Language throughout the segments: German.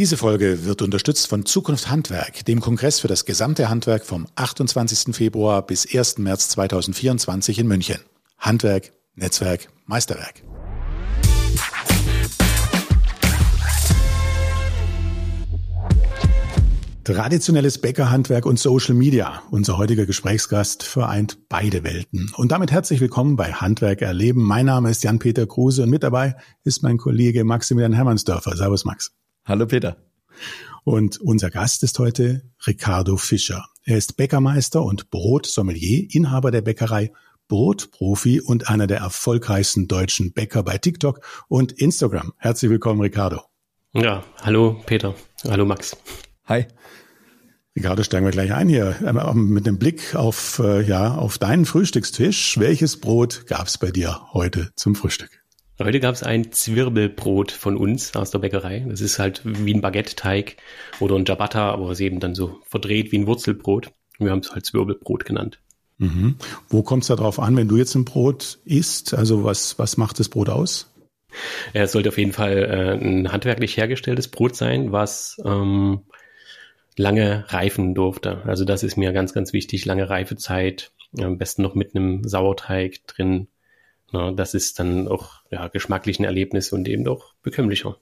Diese Folge wird unterstützt von Zukunft Handwerk, dem Kongress für das gesamte Handwerk vom 28. Februar bis 1. März 2024 in München. Handwerk, Netzwerk, Meisterwerk. Traditionelles Bäckerhandwerk und Social Media. Unser heutiger Gesprächsgast vereint beide Welten. Und damit herzlich willkommen bei Handwerk erleben. Mein Name ist Jan-Peter Kruse und mit dabei ist mein Kollege Maximilian Hermannsdörfer. Servus Max. Hallo Peter. Und unser Gast ist heute Ricardo Fischer. Er ist Bäckermeister und Brotsommelier, Inhaber der Bäckerei Brotprofi und einer der erfolgreichsten deutschen Bäcker bei TikTok und Instagram. Herzlich willkommen, Ricardo. Ja, hallo Peter. Hallo Max. Hi. Ricardo, steigen wir gleich ein hier mit dem Blick auf, äh, ja, auf deinen Frühstückstisch. Welches Brot gab es bei dir heute zum Frühstück? Heute gab es ein Zwirbelbrot von uns aus der Bäckerei. Das ist halt wie ein Baguette-Teig oder ein Ciabatta, aber es ist eben dann so verdreht wie ein Wurzelbrot. Und wir haben es halt Zwirbelbrot genannt. Mhm. Wo kommt es da drauf an, wenn du jetzt ein Brot isst? Also was, was macht das Brot aus? Ja, es sollte auf jeden Fall äh, ein handwerklich hergestelltes Brot sein, was ähm, lange reifen durfte. Also das ist mir ganz, ganz wichtig, lange Reifezeit, am besten noch mit einem Sauerteig drin. Na, das ist dann auch ja, geschmacklich ein Erlebnis und eben auch bekömmlicher.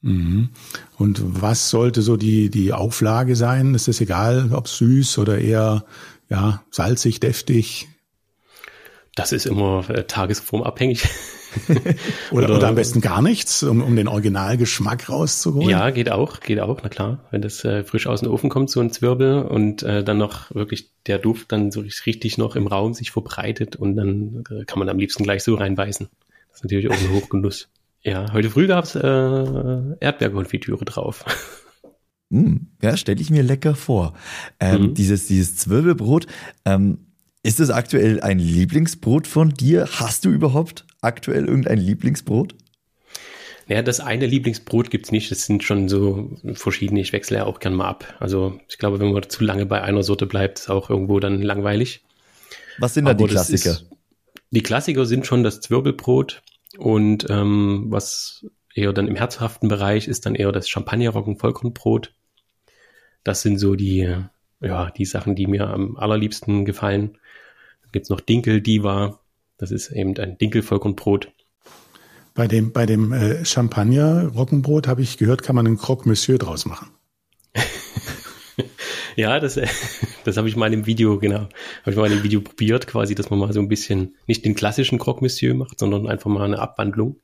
Mhm. Und was sollte so die, die Auflage sein? Ist es egal, ob süß oder eher ja, salzig, deftig? Das ist immer äh, tagesformabhängig. oder, oder, oder, am besten gar nichts, um, um den Originalgeschmack rauszuholen? Ja, geht auch, geht auch, na klar. Wenn das äh, frisch aus dem Ofen kommt, so ein Zwirbel und äh, dann noch wirklich der Duft dann so richtig noch im Raum sich verbreitet und dann äh, kann man am liebsten gleich so reinbeißen. Das ist natürlich auch ein Hochgenuss. Ja, heute früh gab's äh, Erdbeerkonfitüre drauf. Mm, ja, stelle ich mir lecker vor. Ähm, mhm. Dieses, dieses Zwirbelbrot, ähm, ist es aktuell ein Lieblingsbrot von dir? Hast du überhaupt aktuell irgendein Lieblingsbrot? Naja, das eine Lieblingsbrot gibt's nicht. Es sind schon so verschiedene. Ich wechsle ja auch gern mal ab. Also ich glaube, wenn man zu lange bei einer Sorte bleibt, ist auch irgendwo dann langweilig. Was sind da die Klassiker? Ist, die Klassiker sind schon das Zwirbelbrot und ähm, was eher dann im herzhaften Bereich ist dann eher das Champagnerroggen-Vollkornbrot. Das sind so die, ja, die Sachen, die mir am allerliebsten gefallen. Dann gibt's noch Dinkel Diva. Das ist eben ein Dinkel-Vollkornbrot. Bei dem, bei dem äh, Champagner-Roggenbrot habe ich gehört, kann man einen Croque Monsieur draus machen. ja, das, das habe ich mal im Video, genau, habe ich mal in dem Video probiert, quasi, dass man mal so ein bisschen nicht den klassischen Croque Monsieur macht, sondern einfach mal eine Abwandlung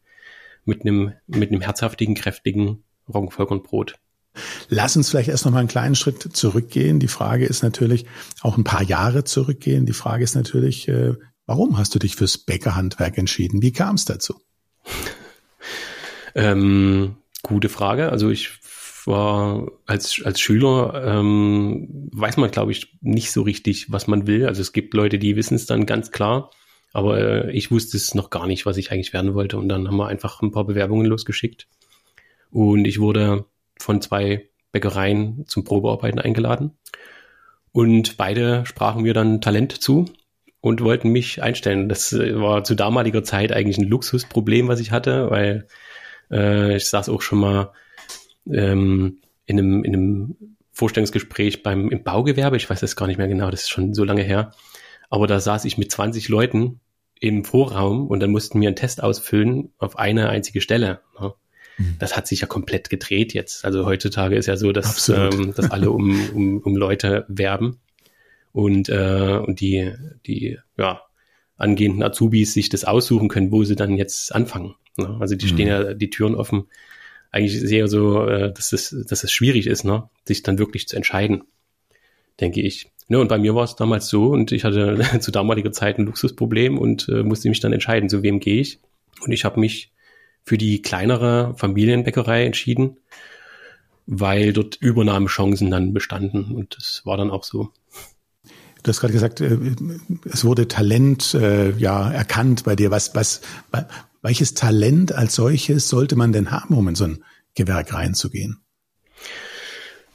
mit einem, mit einem herzhaftigen, kräftigen Roggenvollkornbrot. Lass uns vielleicht erst noch mal einen kleinen Schritt zurückgehen. Die Frage ist natürlich, auch ein paar Jahre zurückgehen. Die Frage ist natürlich, äh, warum hast du dich fürs Bäckerhandwerk entschieden? Wie kam es dazu? Ähm, gute Frage. Also ich war als, als Schüler, ähm, weiß man, glaube ich, nicht so richtig, was man will. Also es gibt Leute, die wissen es dann ganz klar. Aber äh, ich wusste es noch gar nicht, was ich eigentlich werden wollte. Und dann haben wir einfach ein paar Bewerbungen losgeschickt. Und ich wurde von zwei Bäckereien zum Probearbeiten eingeladen. Und beide sprachen mir dann Talent zu und wollten mich einstellen. Das äh, war zu damaliger Zeit eigentlich ein Luxusproblem, was ich hatte, weil äh, ich saß auch schon mal ähm, in, einem, in einem Vorstellungsgespräch beim im Baugewerbe. Ich weiß das gar nicht mehr genau, das ist schon so lange her. Aber da saß ich mit 20 Leuten im Vorraum und dann mussten wir einen Test ausfüllen auf eine einzige Stelle. Ne? Das hat sich ja komplett gedreht jetzt. Also heutzutage ist ja so, dass, ähm, dass alle um, um, um Leute werben und, äh, und die, die ja, angehenden Azubis sich das aussuchen können, wo sie dann jetzt anfangen. Ne? Also die mhm. stehen ja die Türen offen. Eigentlich sehr so, äh, dass, es, dass es schwierig ist, ne? sich dann wirklich zu entscheiden, denke ich. Ne, und bei mir war es damals so und ich hatte zu damaliger Zeit ein Luxusproblem und äh, musste mich dann entscheiden, zu wem gehe ich. Und ich habe mich für die kleinere Familienbäckerei entschieden, weil dort Übernahmechancen dann bestanden und das war dann auch so. Du hast gerade gesagt, äh, es wurde Talent äh, ja erkannt bei dir. Was, was, welches Talent als solches sollte man denn haben, um in so ein Gewerk reinzugehen?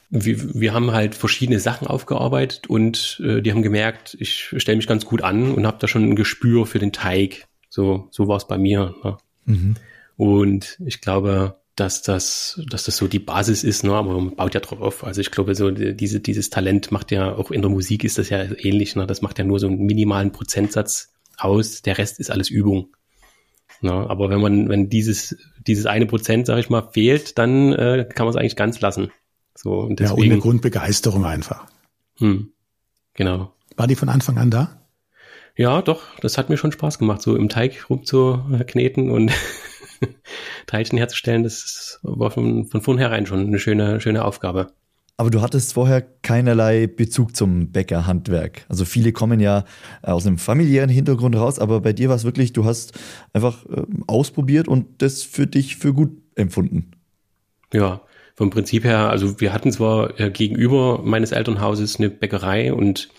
wir, wir haben halt verschiedene Sachen aufgearbeitet und äh, die haben gemerkt, ich stelle mich ganz gut an und habe da schon ein Gespür für den Teig. So, so war es bei mir. Ne? Mhm. Und ich glaube, dass das, dass das so die Basis ist, ne? aber man baut ja drauf auf. Also ich glaube, so diese, dieses Talent macht ja auch in der Musik ist das ja ähnlich. Ne? Das macht ja nur so einen minimalen Prozentsatz aus. Der Rest ist alles Übung. Ne? Aber wenn man, wenn dieses, dieses eine Prozent, sag ich mal, fehlt, dann äh, kann man es eigentlich ganz lassen. So, und deswegen, ja, ohne Grundbegeisterung einfach. Hm, genau. War die von Anfang an da? Ja, doch, das hat mir schon Spaß gemacht, so im Teig rumzukneten und Teilchen herzustellen. Das war von, von vornherein schon eine schöne, schöne Aufgabe. Aber du hattest vorher keinerlei Bezug zum Bäckerhandwerk. Also viele kommen ja aus einem familiären Hintergrund raus, aber bei dir war es wirklich, du hast einfach äh, ausprobiert und das für dich für gut empfunden. Ja, vom Prinzip her, also wir hatten zwar äh, gegenüber meines Elternhauses eine Bäckerei und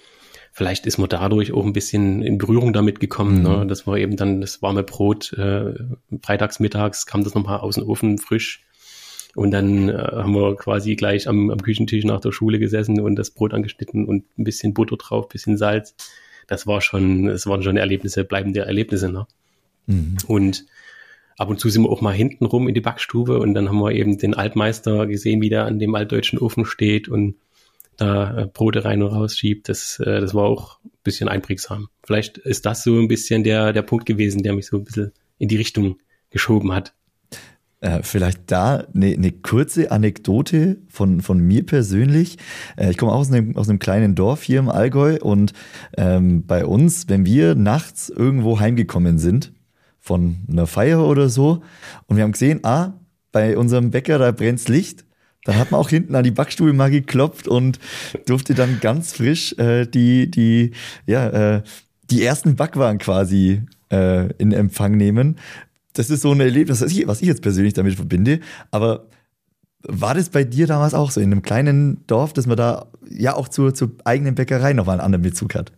vielleicht ist man dadurch auch ein bisschen in Berührung damit gekommen. Ne? Mhm. Ne? Das war eben dann das warme Brot. Äh, freitags, mittags kam das nochmal aus dem Ofen frisch. Und dann äh, haben wir quasi gleich am, am Küchentisch nach der Schule gesessen und das Brot angeschnitten und ein bisschen Butter drauf, bisschen Salz. Das war schon, es waren schon Erlebnisse, bleibende Erlebnisse. Ne? Mhm. Und ab und zu sind wir auch mal hinten rum in die Backstube und dann haben wir eben den Altmeister gesehen, wie der an dem altdeutschen Ofen steht und da äh, Brote rein und raus schiebt, das, äh, das war auch ein bisschen einprägsam. Vielleicht ist das so ein bisschen der, der Punkt gewesen, der mich so ein bisschen in die Richtung geschoben hat. Äh, vielleicht da eine, eine kurze Anekdote von, von mir persönlich. Ich komme aus einem, aus einem kleinen Dorf hier im Allgäu und ähm, bei uns, wenn wir nachts irgendwo heimgekommen sind, von einer Feier oder so, und wir haben gesehen, ah, bei unserem Bäcker, da brennt's Licht, dann hat man auch hinten an die Backstube mal geklopft und durfte dann ganz frisch äh, die, die, ja, äh, die ersten Backwaren quasi äh, in Empfang nehmen. Das ist so ein Erlebnis, was ich, was ich jetzt persönlich damit verbinde. Aber war das bei dir damals auch so in einem kleinen Dorf, dass man da ja auch zur, zur eigenen Bäckerei nochmal einen anderen Bezug hat?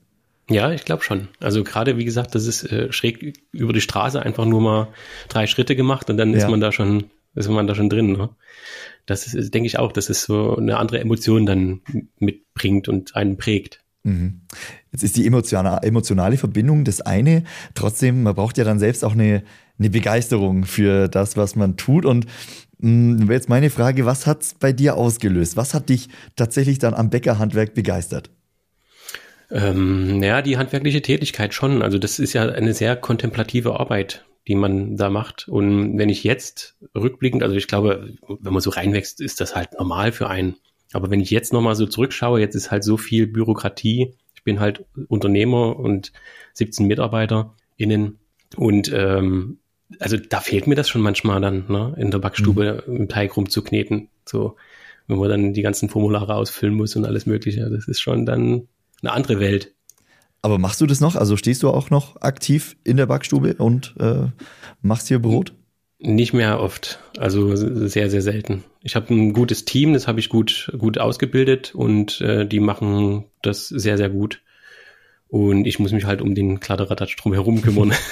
Ja, ich glaube schon. Also gerade wie gesagt, das ist äh, schräg über die Straße einfach nur mal drei Schritte gemacht und dann ja. ist man da schon, ist man da schon drin. Ne? Das ist, denke ich auch, dass es so eine andere Emotion dann mitbringt und einen prägt. Mhm. Jetzt ist die emotionale, emotionale Verbindung das eine. Trotzdem, man braucht ja dann selbst auch eine, eine Begeisterung für das, was man tut. Und mh, mm, jetzt meine Frage, was hat es bei dir ausgelöst? Was hat dich tatsächlich dann am Bäckerhandwerk begeistert? Ähm, naja, die handwerkliche Tätigkeit schon. Also das ist ja eine sehr kontemplative Arbeit die man da macht. Und wenn ich jetzt rückblickend, also ich glaube, wenn man so reinwächst, ist das halt normal für einen. Aber wenn ich jetzt nochmal so zurückschaue, jetzt ist halt so viel Bürokratie. Ich bin halt Unternehmer und 17 MitarbeiterInnen. Und ähm, also da fehlt mir das schon manchmal dann, ne, in der Backstube mhm. im Teig rumzukneten. So, wenn man dann die ganzen Formulare ausfüllen muss und alles Mögliche. Das ist schon dann eine andere Welt. Aber machst du das noch? Also stehst du auch noch aktiv in der Backstube und äh, machst hier Brot? Nicht mehr oft, also sehr, sehr selten. Ich habe ein gutes Team, das habe ich gut, gut ausgebildet und äh, die machen das sehr, sehr gut. Und ich muss mich halt um den Kladderadatsch drumherum kümmern.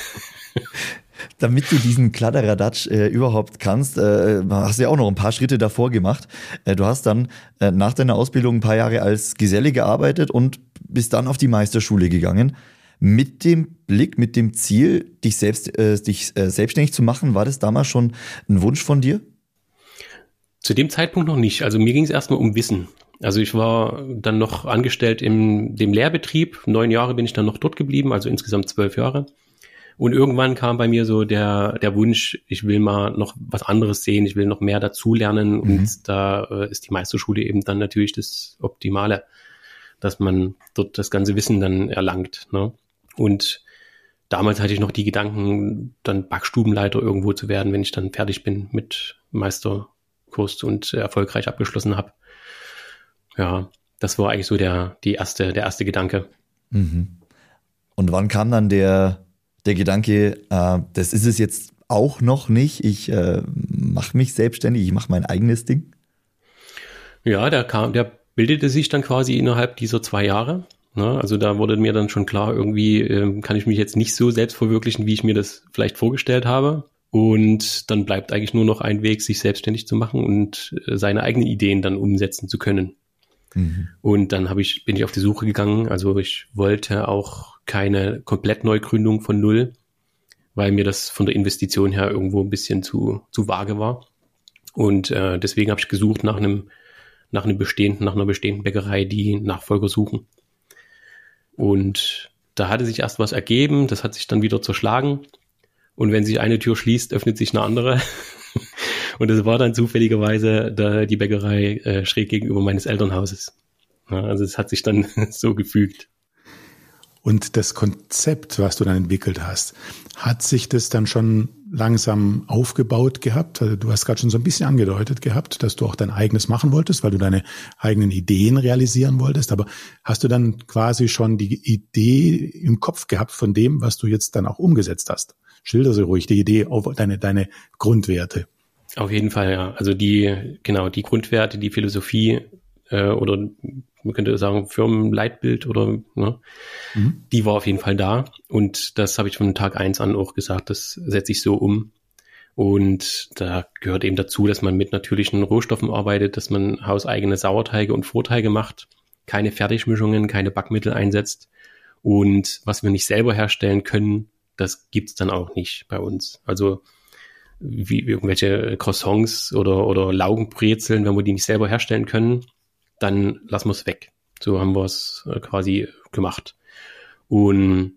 damit du diesen Kladderadatsch äh, überhaupt kannst, äh, hast du ja auch noch ein paar Schritte davor gemacht. Äh, du hast dann äh, nach deiner Ausbildung ein paar Jahre als Geselle gearbeitet und bist dann auf die Meisterschule gegangen. Mit dem Blick, mit dem Ziel, dich selbst, äh, dich äh, selbstständig zu machen, war das damals schon ein Wunsch von dir? Zu dem Zeitpunkt noch nicht. Also mir ging es erstmal um Wissen. Also ich war dann noch angestellt in dem Lehrbetrieb. Neun Jahre bin ich dann noch dort geblieben, also insgesamt zwölf Jahre. Und irgendwann kam bei mir so der, der Wunsch, ich will mal noch was anderes sehen, ich will noch mehr dazulernen. Mhm. Und da äh, ist die Meisterschule eben dann natürlich das Optimale, dass man dort das ganze Wissen dann erlangt. Ne? Und damals hatte ich noch die Gedanken, dann Backstubenleiter irgendwo zu werden, wenn ich dann fertig bin mit Meisterkurs und erfolgreich abgeschlossen habe. Ja, das war eigentlich so der, die erste, der erste Gedanke. Mhm. Und wann kam dann der, der Gedanke, äh, das ist es jetzt auch noch nicht, ich äh, mache mich selbstständig, ich mache mein eigenes Ding? Ja, der kam, der bildete sich dann quasi innerhalb dieser zwei Jahre. Ne? Also da wurde mir dann schon klar, irgendwie äh, kann ich mich jetzt nicht so selbst verwirklichen, wie ich mir das vielleicht vorgestellt habe. Und dann bleibt eigentlich nur noch ein Weg, sich selbstständig zu machen und äh, seine eigenen Ideen dann umsetzen zu können. Mhm. Und dann habe ich, bin ich auf die Suche gegangen. Also ich wollte auch keine komplett Neugründung von null, weil mir das von der Investition her irgendwo ein bisschen zu, zu vage war. Und äh, deswegen habe ich gesucht nach einem, nach einem bestehenden, nach einer bestehenden Bäckerei, die Nachfolger suchen. Und da hatte sich erst was ergeben, das hat sich dann wieder zerschlagen. Und wenn sich eine Tür schließt, öffnet sich eine andere. Und es war dann zufälligerweise da die Bäckerei äh, schräg gegenüber meines Elternhauses. Also es hat sich dann so gefügt. Und das Konzept, was du dann entwickelt hast, hat sich das dann schon langsam aufgebaut gehabt? Also du hast gerade schon so ein bisschen angedeutet gehabt, dass du auch dein eigenes machen wolltest, weil du deine eigenen Ideen realisieren wolltest. Aber hast du dann quasi schon die Idee im Kopf gehabt von dem, was du jetzt dann auch umgesetzt hast? Schilder sie ruhig die Idee deine, deine Grundwerte. Auf jeden Fall, ja. Also die, genau, die Grundwerte, die Philosophie äh, oder man könnte sagen Firmenleitbild oder ne, mhm. die war auf jeden Fall da. Und das habe ich von Tag eins an auch gesagt, das setze ich so um. Und da gehört eben dazu, dass man mit natürlichen Rohstoffen arbeitet, dass man hauseigene Sauerteige und Vorteige macht, keine Fertigmischungen, keine Backmittel einsetzt. Und was wir nicht selber herstellen können, das gibt's dann auch nicht bei uns. Also wie irgendwelche Croissants oder, oder Laugenbrezeln, wenn wir die nicht selber herstellen können, dann lassen wir es weg. So haben wir es äh, quasi gemacht. Und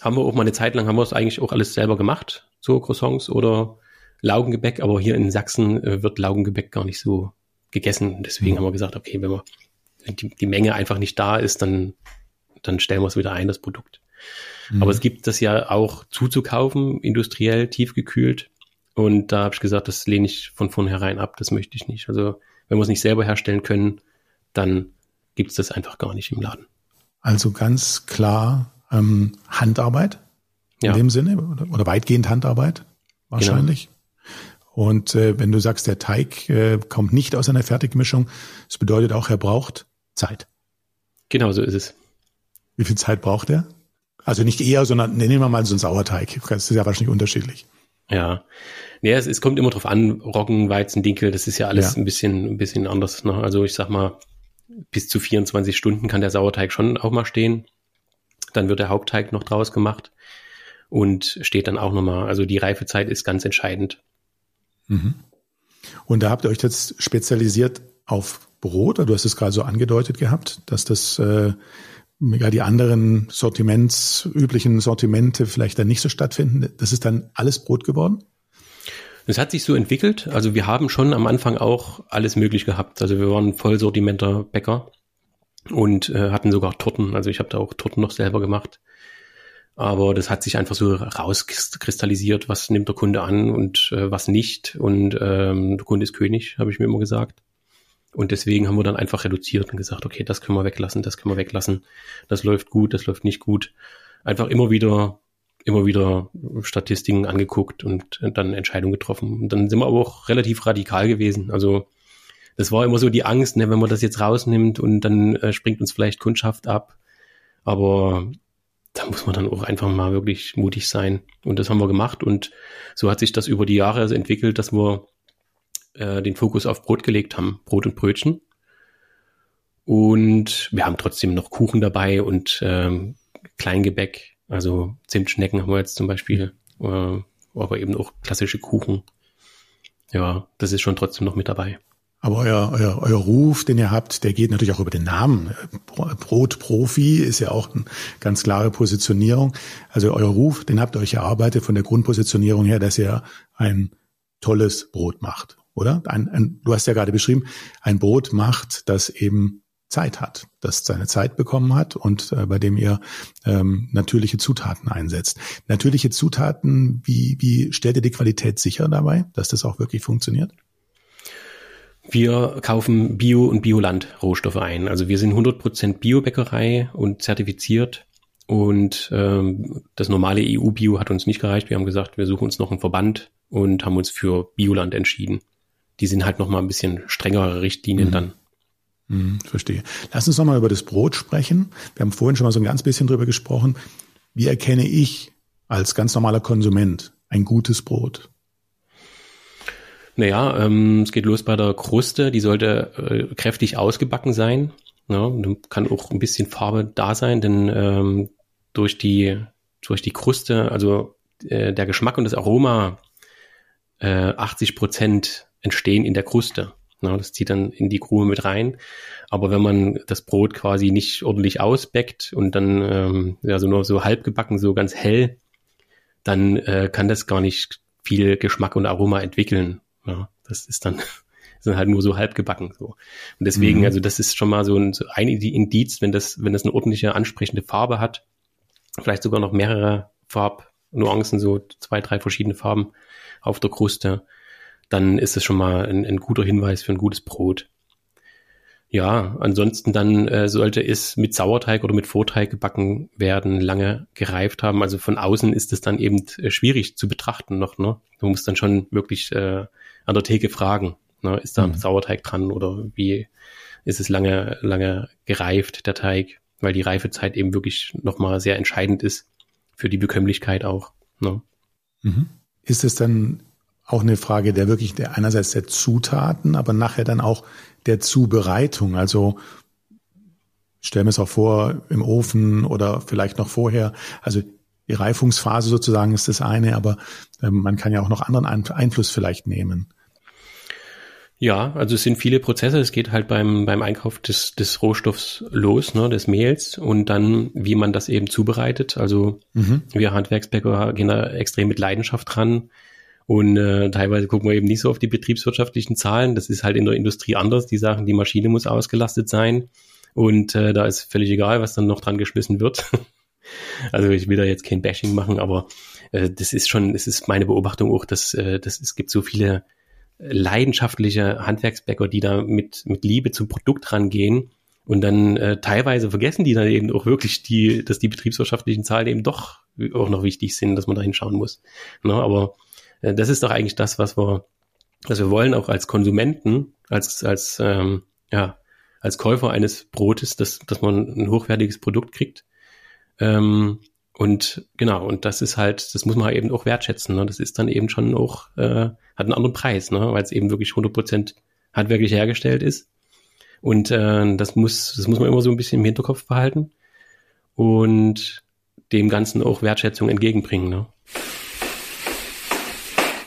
haben wir auch mal eine Zeit lang, haben wir es eigentlich auch alles selber gemacht, so Croissants oder Laugengebäck, aber hier in Sachsen äh, wird Laugengebäck gar nicht so gegessen. Deswegen mhm. haben wir gesagt, okay, wenn wir wenn die, die Menge einfach nicht da ist, dann, dann stellen wir es wieder ein, das Produkt. Mhm. Aber es gibt das ja auch zuzukaufen, industriell, tiefgekühlt. Und da habe ich gesagt, das lehne ich von vornherein ab, das möchte ich nicht. Also wenn wir es nicht selber herstellen können, dann gibt es das einfach gar nicht im Laden. Also ganz klar ähm, Handarbeit in dem Sinne oder, weitgehend Handarbeit wahrscheinlich. Genau. Und äh, wenn du sagst, der Teig äh, kommt nicht aus einer Fertigmischung, das bedeutet auch, er braucht Zeit. Genau so ist es. Wie viel Zeit braucht er? Also nicht eher, sondern nehmen wir mal so einen Sauerteig. Das ist ja wahrscheinlich unterschiedlich. Ja. Nee, es, es kommt immer drauf an, Roggen, Weizen, Dinkel, das ist ja alles ja. ein bisschen, ein bisschen anders. Ne? Also ich sag mal, bis zu 24 Stunden kann der Sauerteig schon auch mal stehen. Dann wird der Hauptteig noch draus gemacht und steht dann auch nochmal. Also die Reifezeit ist ganz entscheidend. Mhm. Und da habt ihr euch jetzt spezialisiert auf Brot, du hast es gerade so angedeutet gehabt, dass das äh, ja die anderen Sortiments, üblichen Sortimente vielleicht dann nicht so stattfinden. Das ist dann alles Brot geworden? Es hat sich so entwickelt. Also wir haben schon am Anfang auch alles möglich gehabt. Also wir waren Vollsortimenter Bäcker und äh, hatten sogar Torten. Also ich habe da auch Torten noch selber gemacht. Aber das hat sich einfach so rauskristallisiert, was nimmt der Kunde an und äh, was nicht. Und ähm, der Kunde ist König, habe ich mir immer gesagt. Und deswegen haben wir dann einfach reduziert und gesagt, okay, das können wir weglassen, das können wir weglassen. Das läuft gut, das läuft nicht gut. Einfach immer wieder immer wieder Statistiken angeguckt und dann Entscheidungen getroffen. Und dann sind wir aber auch relativ radikal gewesen. Also das war immer so die Angst, ne, wenn man das jetzt rausnimmt und dann äh, springt uns vielleicht Kundschaft ab. Aber da muss man dann auch einfach mal wirklich mutig sein. Und das haben wir gemacht. Und so hat sich das über die Jahre also entwickelt, dass wir äh, den Fokus auf Brot gelegt haben. Brot und Brötchen. Und wir haben trotzdem noch Kuchen dabei und ähm, Kleingebäck also Zimtschnecken haben wir jetzt zum Beispiel, äh, aber eben auch klassische Kuchen. Ja, das ist schon trotzdem noch mit dabei. Aber euer, euer, euer Ruf, den ihr habt, der geht natürlich auch über den Namen. Brotprofi ist ja auch eine ganz klare Positionierung. Also euer Ruf, den habt ihr euch erarbeitet von der Grundpositionierung her, dass ihr ein tolles Brot macht, oder? Ein, ein, du hast ja gerade beschrieben, ein Brot macht, das eben Zeit hat, das seine Zeit bekommen hat und äh, bei dem ihr ähm, natürliche Zutaten einsetzt. Natürliche Zutaten, wie, wie stellt ihr die Qualität sicher dabei, dass das auch wirklich funktioniert? Wir kaufen Bio- und Bioland-Rohstoffe ein. Also wir sind 100% Biobäckerei und zertifiziert. Und ähm, das normale EU-Bio hat uns nicht gereicht. Wir haben gesagt, wir suchen uns noch einen Verband und haben uns für Bioland entschieden. Die sind halt noch mal ein bisschen strengere Richtlinien mhm. dann. Hm, verstehe. Lass uns nochmal über das Brot sprechen. Wir haben vorhin schon mal so ein ganz bisschen drüber gesprochen. Wie erkenne ich als ganz normaler Konsument ein gutes Brot? Naja, ähm, es geht los bei der Kruste. Die sollte äh, kräftig ausgebacken sein. Ja, kann auch ein bisschen Farbe da sein, denn ähm, durch die durch die Kruste, also äh, der Geschmack und das Aroma äh, 80 Prozent entstehen in der Kruste. Na, das zieht dann in die Krume mit rein. Aber wenn man das Brot quasi nicht ordentlich ausbeckt und dann ähm, ja, so nur so halb gebacken, so ganz hell, dann äh, kann das gar nicht viel Geschmack und Aroma entwickeln. Ja, das ist dann sind halt nur so halb gebacken. So. Und deswegen, mhm. also das ist schon mal so ein, so ein Indiz, wenn das, wenn das eine ordentliche, ansprechende Farbe hat, vielleicht sogar noch mehrere Farbnuancen, so zwei, drei verschiedene Farben auf der Kruste, dann ist es schon mal ein, ein guter Hinweis für ein gutes Brot. Ja, ansonsten dann äh, sollte es mit Sauerteig oder mit Vorteig gebacken werden, lange gereift haben. Also von außen ist es dann eben äh, schwierig zu betrachten noch. Ne? Du musst dann schon wirklich äh, an der Theke fragen, ne? ist da mhm. Sauerteig dran oder wie ist es lange, lange gereift, der Teig, weil die Reifezeit eben wirklich nochmal sehr entscheidend ist für die Bekömmlichkeit auch. Ne? Mhm. Ist es dann auch eine Frage der wirklich der einerseits der Zutaten, aber nachher dann auch der Zubereitung. Also stellen wir es auch vor im Ofen oder vielleicht noch vorher. Also die Reifungsphase sozusagen ist das eine, aber ähm, man kann ja auch noch anderen Einfluss vielleicht nehmen. Ja, also es sind viele Prozesse. Es geht halt beim, beim Einkauf des, des Rohstoffs los, ne, des Mehls und dann, wie man das eben zubereitet. Also mhm. wir Handwerksbäcker gehen da extrem mit Leidenschaft dran. Und äh, teilweise gucken wir eben nicht so auf die betriebswirtschaftlichen Zahlen. Das ist halt in der Industrie anders. Die sagen, die Maschine muss ausgelastet sein. Und äh, da ist völlig egal, was dann noch dran geschmissen wird. also ich will da jetzt kein Bashing machen, aber äh, das ist schon, es ist meine Beobachtung auch, dass, äh, dass es gibt so viele leidenschaftliche Handwerksbäcker, die da mit, mit Liebe zum Produkt rangehen. Und dann äh, teilweise vergessen die dann eben auch wirklich die, dass die betriebswirtschaftlichen Zahlen eben doch auch noch wichtig sind, dass man da hinschauen muss. Ne? Aber das ist doch eigentlich das, was wir, was wir wollen, auch als Konsumenten, als, als, ähm, ja, als Käufer eines Brotes, dass, dass man ein hochwertiges Produkt kriegt. Ähm, und genau, und das ist halt, das muss man halt eben auch wertschätzen. Ne? Das ist dann eben schon auch, äh, hat einen anderen Preis, ne? weil es eben wirklich 100% handwerklich hergestellt ist. Und äh, das muss, das muss man immer so ein bisschen im Hinterkopf behalten und dem Ganzen auch Wertschätzung entgegenbringen. Ne?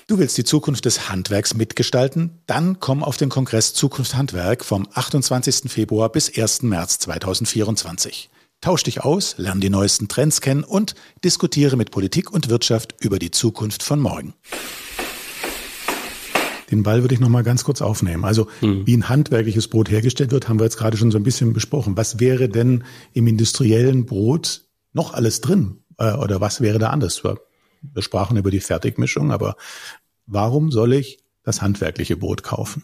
Du willst die Zukunft des Handwerks mitgestalten? Dann komm auf den Kongress Zukunft Handwerk vom 28. Februar bis 1. März 2024. Tausch dich aus, lerne die neuesten Trends kennen und diskutiere mit Politik und Wirtschaft über die Zukunft von morgen. Den Ball würde ich noch mal ganz kurz aufnehmen. Also mhm. wie ein handwerkliches Brot hergestellt wird, haben wir jetzt gerade schon so ein bisschen besprochen. Was wäre denn im industriellen Brot noch alles drin? Äh, oder was wäre da anders? Wir sprachen über die Fertigmischung, aber warum soll ich das handwerkliche Brot kaufen?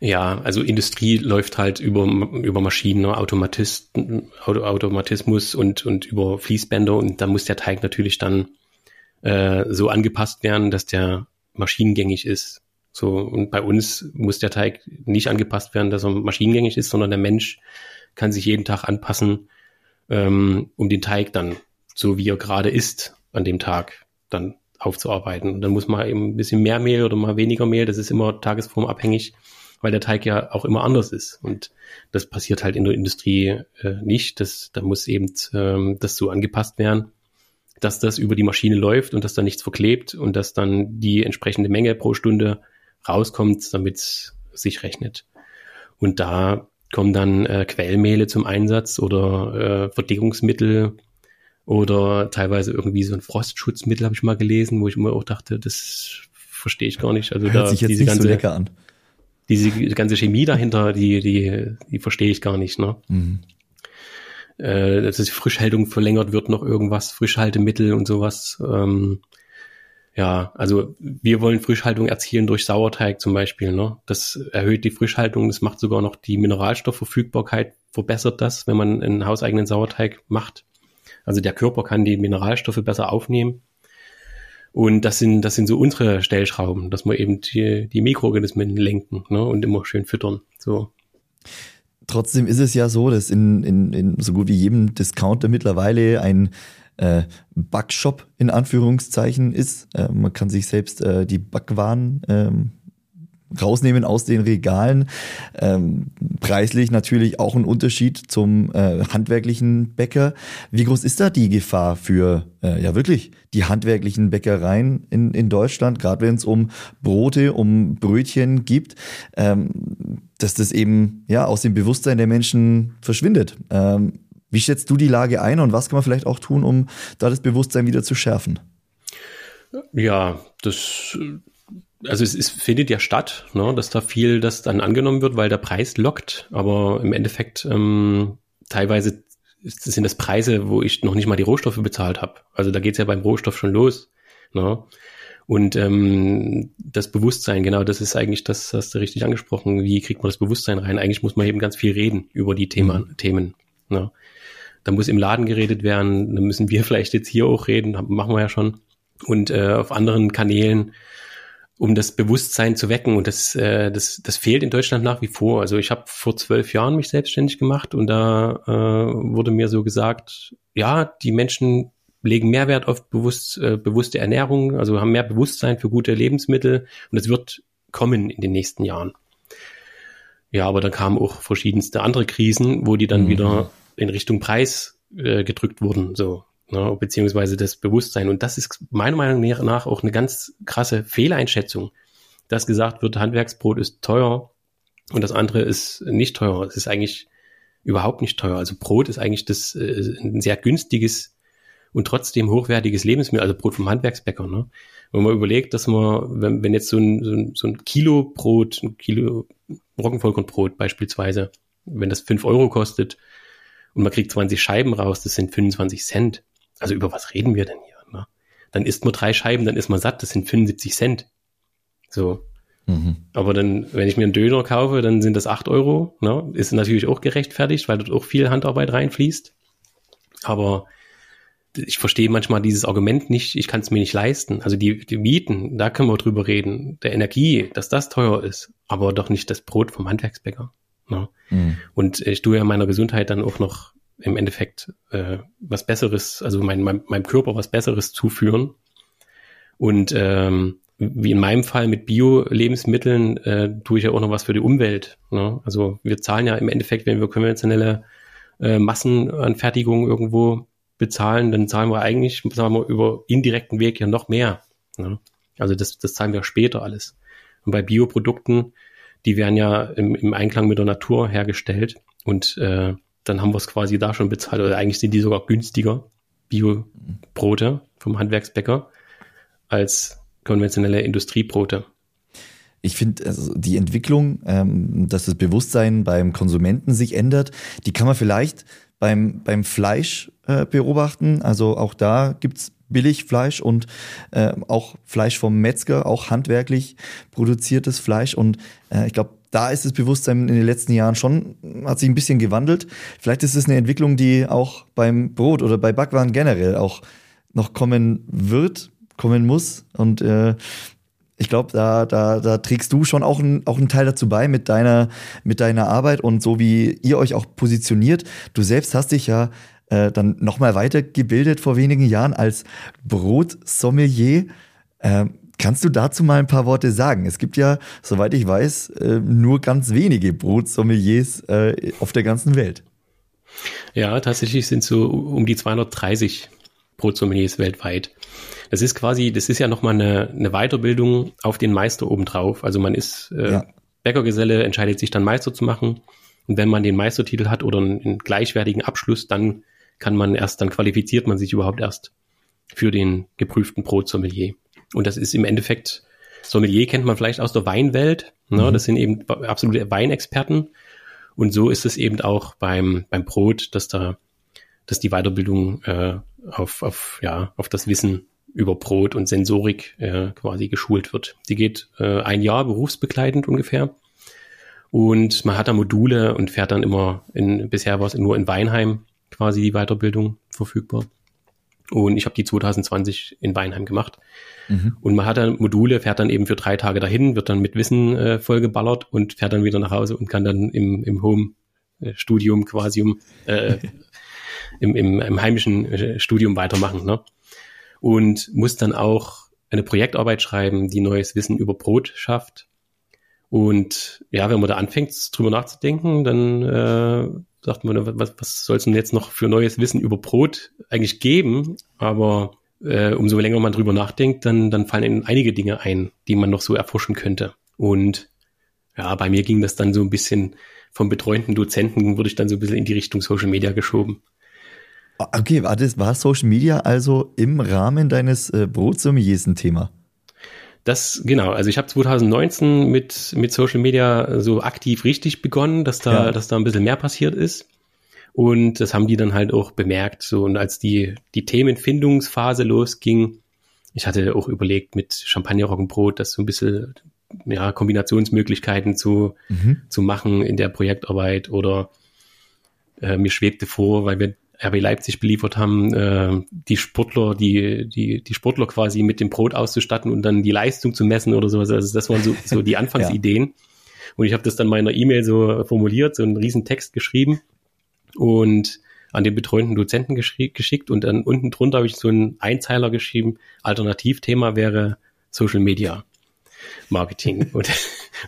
Ja, also Industrie läuft halt über, über Maschinen, ne, Automatisten, Automatismus und, und über Fließbänder und da muss der Teig natürlich dann äh, so angepasst werden, dass der maschinengängig ist. So, und bei uns muss der Teig nicht angepasst werden, dass er maschinengängig ist, sondern der Mensch kann sich jeden Tag anpassen, ähm, um den Teig dann, so wie er gerade ist, an dem Tag dann aufzuarbeiten. Und dann muss man eben ein bisschen mehr Mehl oder mal weniger Mehl, das ist immer tagesformabhängig, weil der Teig ja auch immer anders ist. Und das passiert halt in der Industrie äh, nicht. Das, da muss eben ähm, das so angepasst werden, dass das über die Maschine läuft und dass da nichts verklebt und dass dann die entsprechende Menge pro Stunde rauskommt, damit es sich rechnet. Und da kommen dann äh, Quellmehle zum Einsatz oder äh, Verdickungsmittel oder teilweise irgendwie so ein Frostschutzmittel habe ich mal gelesen, wo ich immer auch dachte, das verstehe ich gar nicht. Also Hört da sich jetzt diese nicht ganze, so lecker an. Diese ganze Chemie dahinter, die, die, die verstehe ich gar nicht. Ne? Mhm. Äh, dass die Frischhaltung verlängert wird, noch irgendwas, Frischhaltemittel und sowas. Ähm, ja, also wir wollen Frischhaltung erzielen durch Sauerteig zum Beispiel. Ne? Das erhöht die Frischhaltung, das macht sogar noch die Mineralstoffverfügbarkeit, verbessert das, wenn man einen hauseigenen Sauerteig macht. Also der Körper kann die Mineralstoffe besser aufnehmen. Und das sind, das sind so unsere Stellschrauben, dass wir eben die, die Mikroorganismen lenken ne, und immer schön füttern. So. Trotzdem ist es ja so, dass in, in, in so gut wie jedem Discounter mittlerweile ein äh, Backshop in Anführungszeichen ist. Äh, man kann sich selbst äh, die Backwaren ähm, rausnehmen aus den Regalen. Ähm, preislich natürlich auch ein Unterschied zum äh, handwerklichen Bäcker. Wie groß ist da die Gefahr für äh, ja wirklich die handwerklichen Bäckereien in, in Deutschland, gerade wenn es um Brote, um Brötchen gibt, ähm, dass das eben ja aus dem Bewusstsein der Menschen verschwindet? Ähm, wie schätzt du die Lage ein und was kann man vielleicht auch tun, um da das Bewusstsein wieder zu schärfen? Ja, das also es, es findet ja statt, ne, dass da viel das dann angenommen wird, weil der Preis lockt, aber im Endeffekt ähm, teilweise sind das Preise, wo ich noch nicht mal die Rohstoffe bezahlt habe. Also da geht's ja beim Rohstoff schon los. Ne? Und ähm, das Bewusstsein, genau, das ist eigentlich das, hast du richtig angesprochen. Wie kriegt man das Bewusstsein rein? Eigentlich muss man eben ganz viel reden über die Thema, mhm. Themen. Ne? Da muss im Laden geredet werden, da müssen wir vielleicht jetzt hier auch reden, machen wir ja schon. Und äh, auf anderen Kanälen um das Bewusstsein zu wecken. Und das, äh, das, das fehlt in Deutschland nach wie vor. Also ich habe vor zwölf Jahren mich selbstständig gemacht und da äh, wurde mir so gesagt, ja, die Menschen legen mehr Wert auf bewusst, äh, bewusste Ernährung, also haben mehr Bewusstsein für gute Lebensmittel und es wird kommen in den nächsten Jahren. Ja, aber dann kamen auch verschiedenste andere Krisen, wo die dann mhm. wieder in Richtung Preis äh, gedrückt wurden. So, ne, beziehungsweise das Bewusstsein. Und das ist meiner Meinung nach auch eine ganz krasse Fehleinschätzung, dass gesagt wird, Handwerksbrot ist teuer und das andere ist nicht teuer. Es ist eigentlich überhaupt nicht teuer. Also Brot ist eigentlich das äh, ein sehr günstiges und trotzdem hochwertiges Lebensmittel, also Brot vom Handwerksbäcker. Ne? Wenn man überlegt, dass man, wenn, wenn jetzt so ein, so ein, so ein Kilo Brot, ein Kilo Roggenvollkornbrot beispielsweise, wenn das fünf Euro kostet und man kriegt 20 Scheiben raus, das sind 25 Cent. Also über was reden wir denn hier? Ne? Dann isst man drei Scheiben, dann ist man satt, das sind 75 Cent. So. Mhm. Aber dann, wenn ich mir einen Döner kaufe, dann sind das acht Euro. Ne? Ist natürlich auch gerechtfertigt, weil dort auch viel Handarbeit reinfließt. Aber ich verstehe manchmal dieses Argument nicht, ich kann es mir nicht leisten. Also die, die Mieten, da können wir drüber reden. Der Energie, dass das teuer ist, aber doch nicht das Brot vom Handwerksbäcker. Ne? Mhm. Und ich tue ja meiner Gesundheit dann auch noch im Endeffekt äh, was Besseres, also mein, mein, meinem Körper was Besseres zuführen. Und ähm, wie in meinem Fall mit Bio-Lebensmitteln äh, tue ich ja auch noch was für die Umwelt. Ne? Also wir zahlen ja im Endeffekt, wenn wir konventionelle äh, Massenanfertigung irgendwo bezahlen, dann zahlen wir eigentlich, sagen wir, über indirekten Weg ja noch mehr. Ne? Also das, das zahlen wir später alles. Und bei Bioprodukten, die werden ja im, im Einklang mit der Natur hergestellt und äh, dann haben wir es quasi da schon bezahlt. Oder eigentlich sind die sogar günstiger, Bio-Brote vom Handwerksbäcker, als konventionelle Industriebrote. Ich finde, also die Entwicklung, ähm, dass das Bewusstsein beim Konsumenten sich ändert, die kann man vielleicht beim, beim Fleisch äh, beobachten. Also auch da gibt's Billigfleisch und äh, auch Fleisch vom Metzger, auch handwerklich produziertes Fleisch. Und äh, ich glaube, da ist das Bewusstsein in den letzten Jahren schon, hat sich ein bisschen gewandelt. Vielleicht ist es eine Entwicklung, die auch beim Brot oder bei Backwaren generell auch noch kommen wird, kommen muss. Und äh, ich glaube, da, da, da trägst du schon auch, ein, auch einen Teil dazu bei mit deiner, mit deiner Arbeit und so wie ihr euch auch positioniert. Du selbst hast dich ja äh, dann nochmal weitergebildet vor wenigen Jahren als Brotsommelier. Äh, Kannst du dazu mal ein paar Worte sagen? Es gibt ja, soweit ich weiß, äh, nur ganz wenige Brotsommeliers äh, auf der ganzen Welt. Ja, tatsächlich sind so um die 230 Brotsommeliers weltweit. Das ist quasi, das ist ja nochmal eine, eine Weiterbildung auf den Meister obendrauf. Also man ist äh, ja. Bäckergeselle, entscheidet sich dann Meister zu machen. Und wenn man den Meistertitel hat oder einen, einen gleichwertigen Abschluss, dann kann man erst, dann qualifiziert man sich überhaupt erst für den geprüften Brotsommelier. Und das ist im Endeffekt, Sommelier kennt man vielleicht aus der Weinwelt. Ne? Mhm. Das sind eben absolute Weinexperten. Und so ist es eben auch beim, beim Brot, dass da, dass die Weiterbildung äh, auf, auf, ja, auf das Wissen über Brot und Sensorik äh, quasi geschult wird. Die geht äh, ein Jahr berufsbegleitend ungefähr. Und man hat da Module und fährt dann immer in, bisher war es nur in Weinheim quasi die Weiterbildung verfügbar. Und ich habe die 2020 in Weinheim gemacht. Mhm. Und man hat dann Module, fährt dann eben für drei Tage dahin, wird dann mit Wissen äh, vollgeballert und fährt dann wieder nach Hause und kann dann im, im Home-Studium quasi um, äh, im, im, im heimischen äh, Studium weitermachen. Ne? Und muss dann auch eine Projektarbeit schreiben, die neues Wissen über Brot schafft. Und ja, wenn man da anfängt, drüber nachzudenken, dann äh, sagt man, was, was soll es denn jetzt noch für neues Wissen über Brot eigentlich geben? Aber äh, umso länger man drüber nachdenkt, dann, dann fallen ihnen einige Dinge ein, die man noch so erforschen könnte. Und ja, bei mir ging das dann so ein bisschen vom betreuten Dozenten, wurde ich dann so ein bisschen in die Richtung Social Media geschoben. Okay, war das, war Social Media also im Rahmen deines äh, Brotsommeliers ein Thema? Das, genau, also ich habe 2019 mit, mit Social Media so aktiv richtig begonnen, dass da, ja. dass da ein bisschen mehr passiert ist. Und das haben die dann halt auch bemerkt. So, und als die, die Themenfindungsphase losging, ich hatte auch überlegt, mit Champagner-Roggenbrot das so ein bisschen ja, Kombinationsmöglichkeiten zu, mhm. zu machen in der Projektarbeit oder äh, mir schwebte vor, weil wir RB Leipzig beliefert haben, äh, die Sportler, die, die, die Sportler quasi mit dem Brot auszustatten und dann die Leistung zu messen oder sowas. Also das waren so, so die Anfangsideen. ja. Und ich habe das dann meiner E-Mail so formuliert, so einen riesen Text geschrieben und an den betreuten Dozenten geschickt und dann unten drunter habe ich so einen Einzeiler geschrieben, Alternativthema wäre Social Media. Marketing. Und,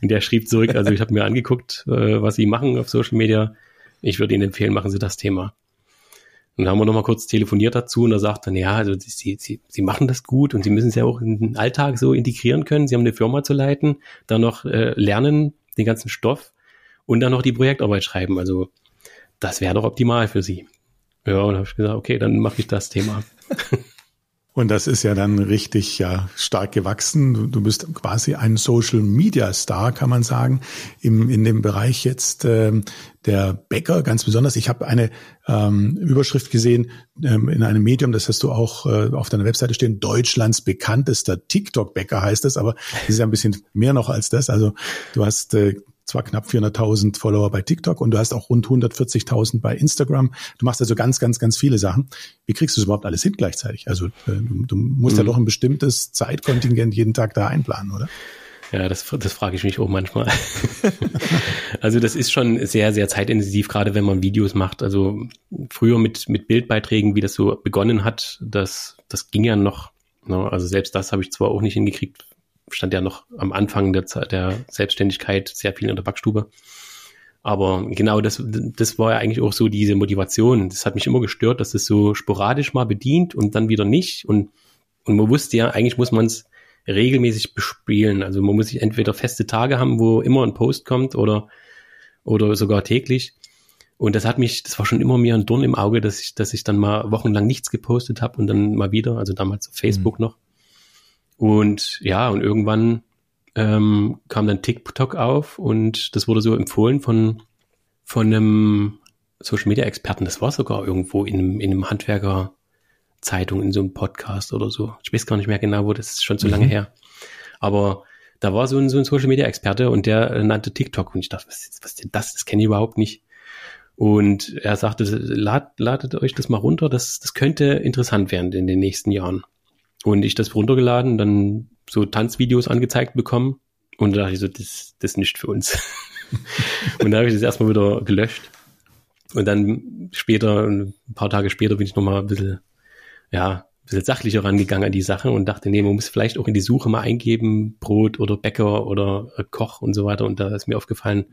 und der schrieb zurück, also ich habe mir angeguckt, äh, was sie machen auf Social Media. Ich würde Ihnen empfehlen, machen Sie das Thema. Und da haben wir nochmal kurz telefoniert dazu und er sagt dann, ja, also sie, sie, sie machen das gut und sie müssen es ja auch in den Alltag so integrieren können. Sie haben eine Firma zu leiten, dann noch äh, lernen, den ganzen Stoff und dann noch die Projektarbeit schreiben. Also das wäre doch optimal für sie. Ja, und habe ich gesagt, okay, dann mache ich das Thema. Und das ist ja dann richtig ja stark gewachsen. Du, du bist quasi ein Social Media Star, kann man sagen, im, in dem Bereich jetzt ähm, der Bäcker ganz besonders. Ich habe eine ähm, Überschrift gesehen ähm, in einem Medium, das hast du auch äh, auf deiner Webseite stehen, Deutschlands bekanntester TikTok-Bäcker heißt es, aber es ist ja ein bisschen mehr noch als das. Also du hast äh, zwar knapp 400.000 Follower bei TikTok und du hast auch rund 140.000 bei Instagram. Du machst also ganz, ganz, ganz viele Sachen. Wie kriegst du es überhaupt alles hin gleichzeitig? Also äh, du, du musst mhm. ja doch ein bestimmtes Zeitkontingent jeden Tag da einplanen, oder? Ja, das, das frage ich mich auch manchmal. also das ist schon sehr, sehr zeitintensiv, gerade wenn man Videos macht. Also früher mit, mit Bildbeiträgen, wie das so begonnen hat, das, das ging ja noch. Ne? Also selbst das habe ich zwar auch nicht hingekriegt, stand ja noch am Anfang der, der Selbstständigkeit sehr viel in der Backstube. Aber genau das, das war ja eigentlich auch so diese Motivation. Das hat mich immer gestört, dass es das so sporadisch mal bedient und dann wieder nicht. Und, und man wusste ja, eigentlich muss man es regelmäßig bespielen. Also man muss sich entweder feste Tage haben, wo immer ein Post kommt oder, oder sogar täglich. Und das hat mich, das war schon immer mir ein Dorn im Auge, dass ich, dass ich dann mal wochenlang nichts gepostet habe und dann mal wieder, also damals auf Facebook mhm. noch. Und ja, und irgendwann ähm, kam dann TikTok auf und das wurde so empfohlen von, von einem Social Media Experten. Das war sogar irgendwo in einem, in einem Handwerker Zeitung, in so einem Podcast oder so. Ich weiß gar nicht mehr genau, wo, das ist schon zu mhm. lange her. Aber da war so ein, so ein Social Media Experte und der äh, nannte TikTok und ich dachte, was, was ist denn das? Das kenne ich überhaupt nicht. Und er sagte, lad, ladet euch das mal runter, das, das könnte interessant werden in den nächsten Jahren. Und ich das runtergeladen, dann so Tanzvideos angezeigt bekommen. Und da dachte ich so, das, das ist nicht für uns. und da habe ich das erstmal wieder gelöscht. Und dann später, ein paar Tage später, bin ich nochmal ein bisschen, ja, ein bisschen sachlicher rangegangen an die Sache und dachte, nee, man muss vielleicht auch in die Suche mal eingeben, Brot oder Bäcker oder Koch und so weiter. Und da ist mir aufgefallen,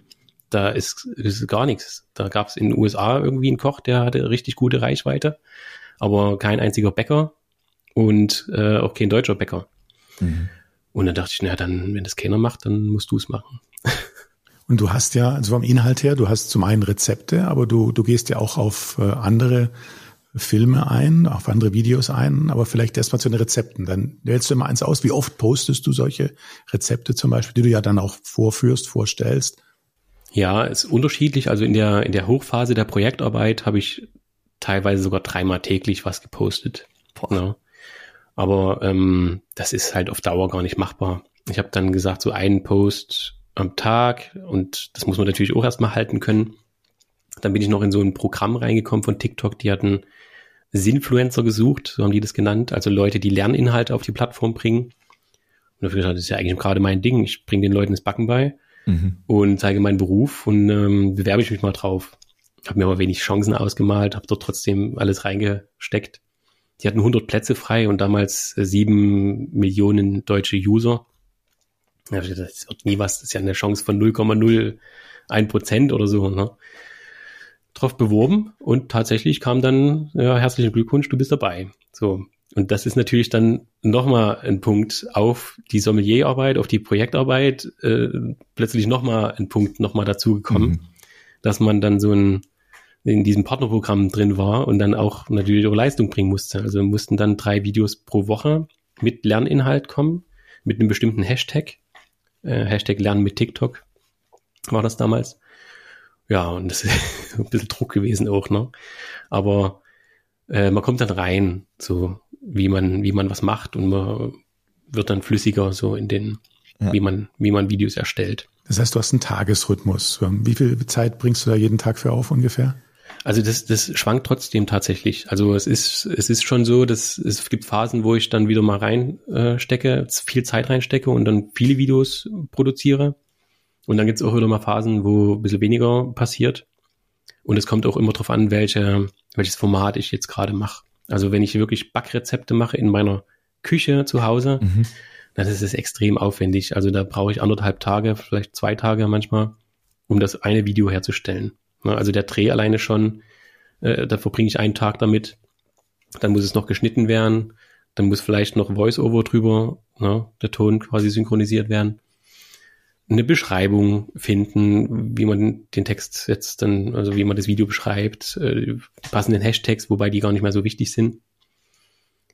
da ist, ist gar nichts. Da gab es in den USA irgendwie einen Koch, der hatte richtig gute Reichweite, aber kein einziger Bäcker und äh, auch kein deutscher Bäcker. Mhm. Und dann dachte ich, na dann, wenn das keiner macht, dann musst du es machen. Und du hast ja, also vom Inhalt her, du hast zum einen Rezepte, aber du, du gehst ja auch auf äh, andere Filme ein, auf andere Videos ein, aber vielleicht erstmal zu den Rezepten. Dann wählst du immer eins aus. Wie oft postest du solche Rezepte zum Beispiel, die du ja dann auch vorführst, vorstellst? Ja, ist unterschiedlich. Also in der, in der Hochphase der Projektarbeit habe ich teilweise sogar dreimal täglich was gepostet. Boah. Ja. Aber ähm, das ist halt auf Dauer gar nicht machbar. Ich habe dann gesagt, so einen Post am Tag und das muss man natürlich auch erstmal halten können. Dann bin ich noch in so ein Programm reingekommen von TikTok, die hatten Sinfluencer gesucht, so haben die das genannt, also Leute, die Lerninhalte auf die Plattform bringen. Und dafür gesagt, das ist ja eigentlich gerade mein Ding. Ich bringe den Leuten das Backen bei mhm. und zeige meinen Beruf und ähm, bewerbe ich mich mal drauf. Habe mir aber wenig Chancen ausgemalt, habe dort trotzdem alles reingesteckt. Die hatten 100 Plätze frei und damals äh, sieben Millionen deutsche User. Das wird nie was, das ist ja eine Chance von 0,01 Prozent oder so. Ne? Drauf beworben und tatsächlich kam dann, ja, herzlichen Glückwunsch, du bist dabei. So. Und das ist natürlich dann nochmal ein Punkt auf die Sommelierarbeit, auf die Projektarbeit, äh, plötzlich nochmal ein Punkt nochmal dazugekommen, mhm. dass man dann so ein in diesem Partnerprogramm drin war und dann auch natürlich auch Leistung bringen musste. Also mussten dann drei Videos pro Woche mit Lerninhalt kommen, mit einem bestimmten Hashtag. Äh, Hashtag Lernen mit TikTok war das damals. Ja, und das ist ein bisschen Druck gewesen auch, ne? Aber äh, man kommt dann rein, so wie man, wie man was macht und man wird dann flüssiger so in den, ja. wie man, wie man Videos erstellt. Das heißt, du hast einen Tagesrhythmus. Wie viel Zeit bringst du da jeden Tag für auf ungefähr? Also das, das schwankt trotzdem tatsächlich. Also es ist, es ist schon so, dass es gibt Phasen, wo ich dann wieder mal reinstecke, äh, viel Zeit reinstecke und dann viele Videos produziere. Und dann gibt es auch wieder mal Phasen, wo ein bisschen weniger passiert. Und es kommt auch immer darauf an, welche, welches Format ich jetzt gerade mache. Also wenn ich wirklich Backrezepte mache in meiner Küche zu Hause, mhm. dann ist es extrem aufwendig. Also da brauche ich anderthalb Tage, vielleicht zwei Tage manchmal, um das eine Video herzustellen. Ne, also der Dreh alleine schon, äh, da verbringe ich einen Tag damit. Dann muss es noch geschnitten werden. Dann muss vielleicht noch Voice-Over drüber, ne, der Ton quasi synchronisiert werden. Eine Beschreibung finden, wie man den Text jetzt dann, also wie man das Video beschreibt, äh, passenden Hashtags, wobei die gar nicht mehr so wichtig sind.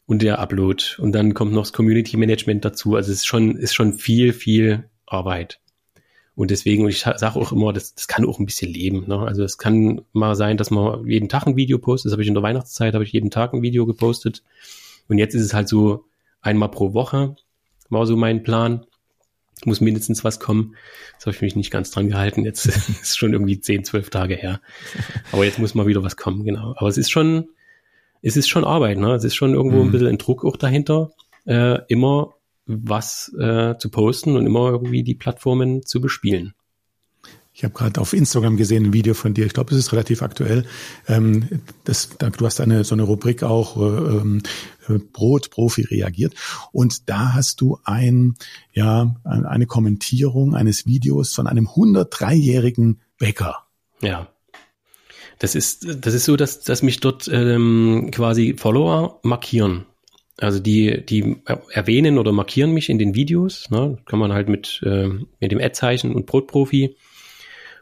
Und der Upload. Und dann kommt noch das Community Management dazu. Also es ist schon, ist schon viel, viel Arbeit. Und deswegen, ich sage auch immer, das, das kann auch ein bisschen leben. Ne? Also es kann mal sein, dass man jeden Tag ein Video postet. Das habe ich in der Weihnachtszeit, habe ich jeden Tag ein Video gepostet. Und jetzt ist es halt so einmal pro Woche, war so mein Plan. Muss mindestens was kommen. Das habe ich mich nicht ganz dran gehalten. Jetzt ist schon irgendwie zehn, zwölf Tage her. Aber jetzt muss mal wieder was kommen, genau. Aber es ist schon, es ist schon Arbeit, ne? Es ist schon irgendwo mhm. ein bisschen ein Druck auch dahinter. Äh, immer was äh, zu posten und immer irgendwie die Plattformen zu bespielen. Ich habe gerade auf Instagram gesehen ein Video von dir. Ich glaube, es ist relativ aktuell. Ähm, das, du hast eine so eine Rubrik auch ähm, Brotprofi reagiert und da hast du ein ja eine Kommentierung eines Videos von einem 103-jährigen Bäcker. Ja. Das ist das ist so, dass dass mich dort ähm, quasi Follower markieren also die, die erwähnen oder markieren mich in den Videos. Ne? Kann man halt mit, äh, mit dem Ad-Zeichen und Brotprofi.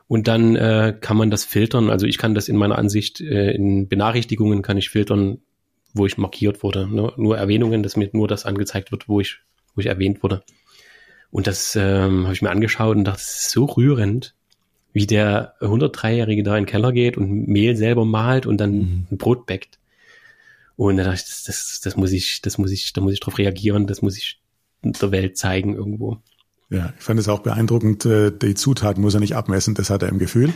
Und dann äh, kann man das filtern. Also ich kann das in meiner Ansicht, äh, in Benachrichtigungen kann ich filtern, wo ich markiert wurde. Ne? Nur Erwähnungen, dass mir nur das angezeigt wird, wo ich, wo ich erwähnt wurde. Und das ähm, habe ich mir angeschaut und dachte, das ist so rührend, wie der 103-Jährige da in den Keller geht und Mehl selber malt und dann mhm. ein Brot backt. Und da dachte ich, das, das, das muss ich, das muss ich, da muss ich drauf reagieren, das muss ich der Welt zeigen irgendwo. Ja, ich fand es auch beeindruckend, äh, die Zutaten muss er nicht abmessen, das hat er im Gefühl.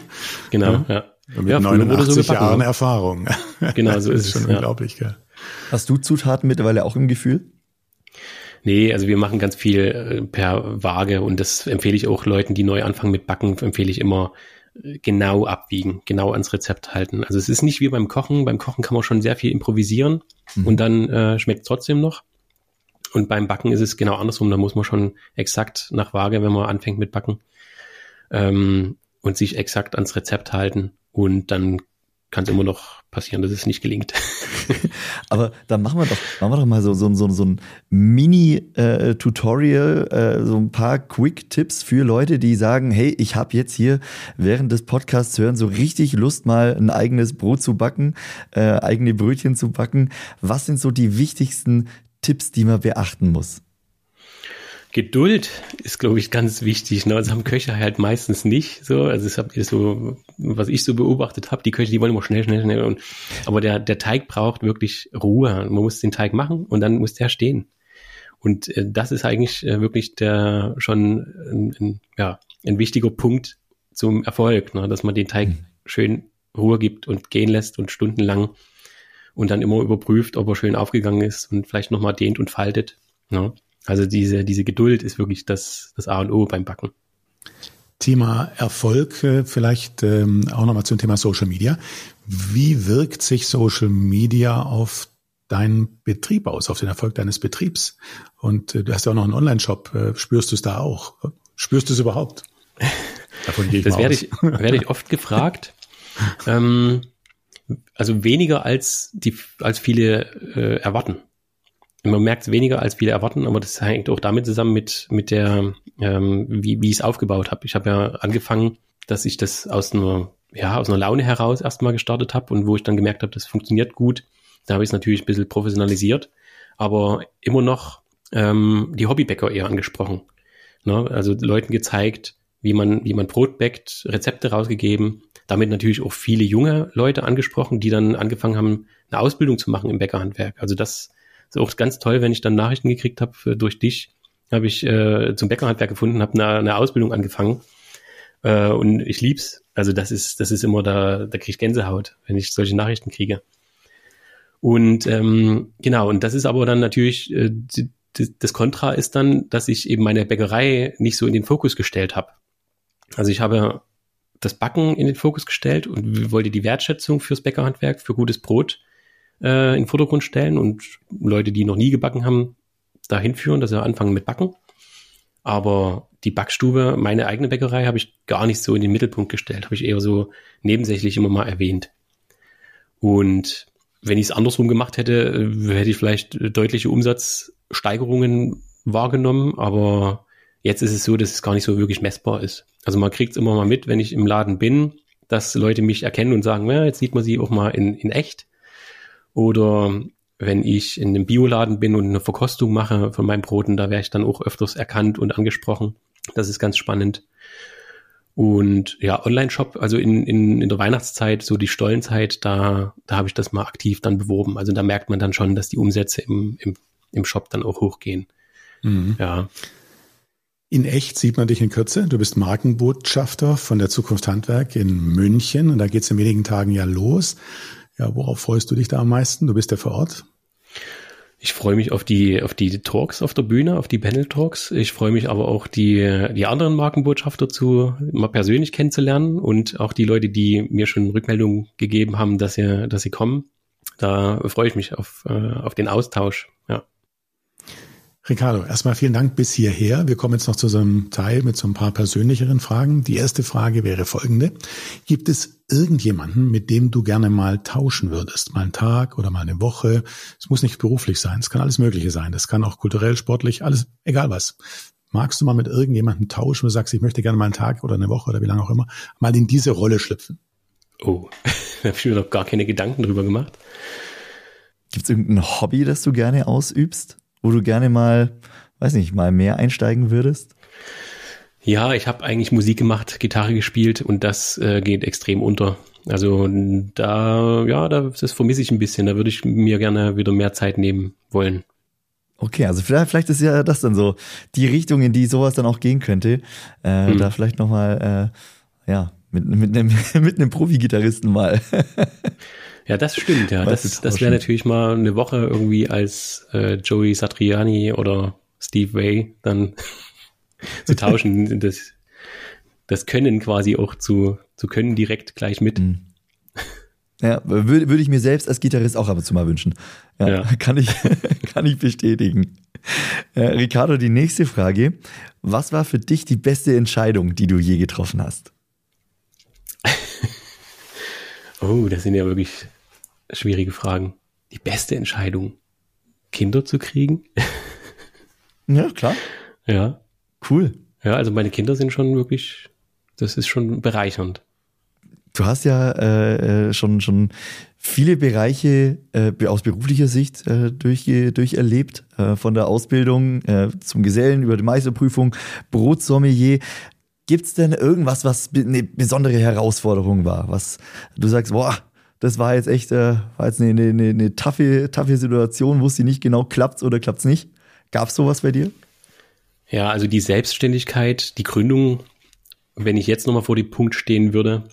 Genau, ja. ja. Mit ja, 89 so Jahren Erfahrung. Genau, so ist, ist schon es, unglaublich, ja. Hast du Zutaten mittlerweile auch im Gefühl? Nee, also wir machen ganz viel äh, per Waage und das empfehle ich auch Leuten, die neu anfangen mit Backen, empfehle ich immer genau abwiegen, genau ans Rezept halten. Also es ist nicht wie beim Kochen. Beim Kochen kann man schon sehr viel improvisieren mhm. und dann äh, schmeckt es trotzdem noch. Und beim Backen ist es genau andersrum. Da muss man schon exakt nach Waage, wenn man anfängt mit Backen, ähm, und sich exakt ans Rezept halten. Und dann kann es immer noch passieren, dass es nicht gelingt. Aber dann machen wir doch, machen wir doch mal so, so, so, so ein Mini-Tutorial, äh, äh, so ein paar Quick-Tipps für Leute, die sagen, hey, ich habe jetzt hier während des Podcasts hören so richtig Lust, mal ein eigenes Brot zu backen, äh, eigene Brötchen zu backen. Was sind so die wichtigsten Tipps, die man beachten muss? Geduld ist, glaube ich, ganz wichtig. Ne? Das haben Köche halt meistens nicht. So, also es ist so, was ich so beobachtet habe, die Köche, die wollen immer schnell, schnell, schnell. Und, aber der, der Teig braucht wirklich Ruhe. Man muss den Teig machen und dann muss der stehen. Und äh, das ist eigentlich äh, wirklich der schon ein, ein, ja, ein wichtiger Punkt zum Erfolg, ne? dass man den Teig mhm. schön Ruhe gibt und gehen lässt und stundenlang und dann immer überprüft, ob er schön aufgegangen ist und vielleicht nochmal dehnt und faltet. Ne? Also diese, diese Geduld ist wirklich das, das A und O beim Backen. Thema Erfolg, äh, vielleicht ähm, auch nochmal zum Thema Social Media. Wie wirkt sich Social Media auf deinen Betrieb aus, auf den Erfolg deines Betriebs. Und äh, du hast ja auch noch einen Online-Shop. Äh, spürst du es da auch? Spürst du es überhaupt? Davon gehe ich das werde ich, werde ich oft gefragt. ähm, also weniger als die, als viele äh, erwarten. Man merkt es weniger als viele erwarten, aber das hängt auch damit zusammen mit mit der, ähm, wie wie ich es aufgebaut habe. Ich habe ja angefangen, dass ich das aus einer ja aus einer Laune heraus erstmal gestartet habe und wo ich dann gemerkt habe, das funktioniert gut. Da habe ich es natürlich ein bisschen professionalisiert, aber immer noch ähm, die Hobbybäcker eher angesprochen. Ne? Also Leuten gezeigt, wie man, wie man Brot backt, Rezepte rausgegeben, damit natürlich auch viele junge Leute angesprochen, die dann angefangen haben, eine Ausbildung zu machen im Bäckerhandwerk. Also das ist auch ganz toll, wenn ich dann Nachrichten gekriegt habe durch dich, habe ich äh, zum Bäckerhandwerk gefunden, habe eine, eine Ausbildung angefangen äh, und ich lieb's. Also das ist das ist immer da da kriege ich Gänsehaut, wenn ich solche Nachrichten kriege. Und ähm, genau und das ist aber dann natürlich äh, das Kontra ist dann, dass ich eben meine Bäckerei nicht so in den Fokus gestellt habe. Also ich habe das Backen in den Fokus gestellt und wollte die Wertschätzung fürs Bäckerhandwerk, für gutes Brot äh, in den Vordergrund stellen und Leute, die noch nie gebacken haben, dahin führen, dass sie anfangen mit Backen. Aber die Backstube, meine eigene Bäckerei, habe ich gar nicht so in den Mittelpunkt gestellt, habe ich eher so nebensächlich immer mal erwähnt. Und wenn ich es andersrum gemacht hätte, hätte ich vielleicht deutliche Umsatzsteigerungen wahrgenommen, aber Jetzt ist es so, dass es gar nicht so wirklich messbar ist. Also man kriegt es immer mal mit, wenn ich im Laden bin, dass Leute mich erkennen und sagen, ja, jetzt sieht man sie auch mal in, in echt. Oder wenn ich in einem Bioladen bin und eine Verkostung mache von meinen Broten, da wäre ich dann auch öfters erkannt und angesprochen. Das ist ganz spannend. Und ja, Online-Shop, also in, in, in der Weihnachtszeit, so die Stollenzeit, da, da habe ich das mal aktiv dann beworben. Also da merkt man dann schon, dass die Umsätze im, im, im Shop dann auch hochgehen. Mhm. Ja. In echt sieht man dich in Kürze. Du bist Markenbotschafter von der Zukunft Handwerk in München und da geht es in wenigen Tagen ja los. Ja, worauf freust du dich da am meisten? Du bist ja vor Ort. Ich freue mich auf die, auf die Talks auf der Bühne, auf die Panel Talks. Ich freue mich aber auch, die, die anderen Markenbotschafter zu mal persönlich kennenzulernen und auch die Leute, die mir schon Rückmeldungen gegeben haben, dass sie, dass sie kommen. Da freue ich mich auf, äh, auf den Austausch. Ja. Ricardo, erstmal vielen Dank bis hierher. Wir kommen jetzt noch zu so einem Teil mit so ein paar persönlicheren Fragen. Die erste Frage wäre folgende. Gibt es irgendjemanden, mit dem du gerne mal tauschen würdest? Mal einen Tag oder mal eine Woche? Es muss nicht beruflich sein. Es kann alles Mögliche sein. Das kann auch kulturell, sportlich, alles, egal was. Magst du mal mit irgendjemandem tauschen, wo du sagst, ich möchte gerne mal einen Tag oder eine Woche oder wie lange auch immer, mal in diese Rolle schlüpfen? Oh, da habe ich mir noch gar keine Gedanken drüber gemacht. Gibt es irgendein Hobby, das du gerne ausübst? Wo du gerne mal, weiß nicht, mal mehr einsteigen würdest? Ja, ich habe eigentlich Musik gemacht, Gitarre gespielt und das äh, geht extrem unter. Also da, ja, da, das vermisse ich ein bisschen. Da würde ich mir gerne wieder mehr Zeit nehmen wollen. Okay, also vielleicht, vielleicht ist ja das dann so die Richtung, in die sowas dann auch gehen könnte. Äh, hm. Da vielleicht nochmal, äh, ja, mit, mit einem, mit einem Profi-Gitarristen mal. Ja, das stimmt, ja. das, das wäre natürlich mal eine Woche irgendwie als äh, Joey Satriani oder Steve Way dann zu tauschen. das, das Können quasi auch zu, zu können direkt gleich mit. Mhm. Ja, würde, würde ich mir selbst als Gitarrist auch ab und zu mal wünschen. Ja, ja. Kann, ich, kann ich bestätigen. Äh, Ricardo, die nächste Frage. Was war für dich die beste Entscheidung, die du je getroffen hast? Oh, das sind ja wirklich schwierige Fragen. Die beste Entscheidung, Kinder zu kriegen? ja, klar. Ja. Cool. Ja, also meine Kinder sind schon wirklich, das ist schon bereichernd. Du hast ja äh, äh schon, schon viele Bereiche äh, aus beruflicher Sicht äh, durch, durcherlebt, äh, von der Ausbildung äh, zum Gesellen über die Meisterprüfung, Brotsommelier. Gibt es denn irgendwas, was eine besondere Herausforderung war? Was du sagst, boah, das war jetzt echt äh, war jetzt eine, eine, eine taffe, taffe Situation, wusste nicht genau, klappt's oder klappt's nicht. Gab's sowas bei dir? Ja, also die Selbstständigkeit, die Gründung, wenn ich jetzt nochmal vor dem Punkt stehen würde,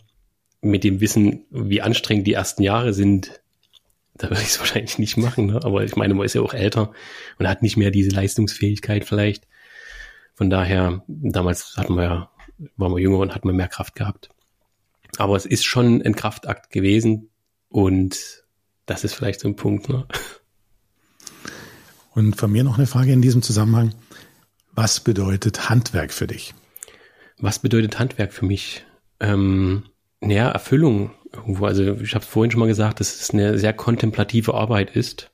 mit dem Wissen, wie anstrengend die ersten Jahre sind, da würde ich es wahrscheinlich nicht machen. Ne? Aber ich meine, man ist ja auch älter und hat nicht mehr diese Leistungsfähigkeit vielleicht. Von daher, damals hatten wir ja, waren wir jünger und hatten wir mehr Kraft gehabt. Aber es ist schon ein Kraftakt gewesen, und das ist vielleicht so ein Punkt, ne? Und von mir noch eine Frage in diesem Zusammenhang. Was bedeutet Handwerk für dich? Was bedeutet Handwerk für mich? Ähm, naja, Erfüllung irgendwo. Also ich habe vorhin schon mal gesagt, dass es eine sehr kontemplative Arbeit ist.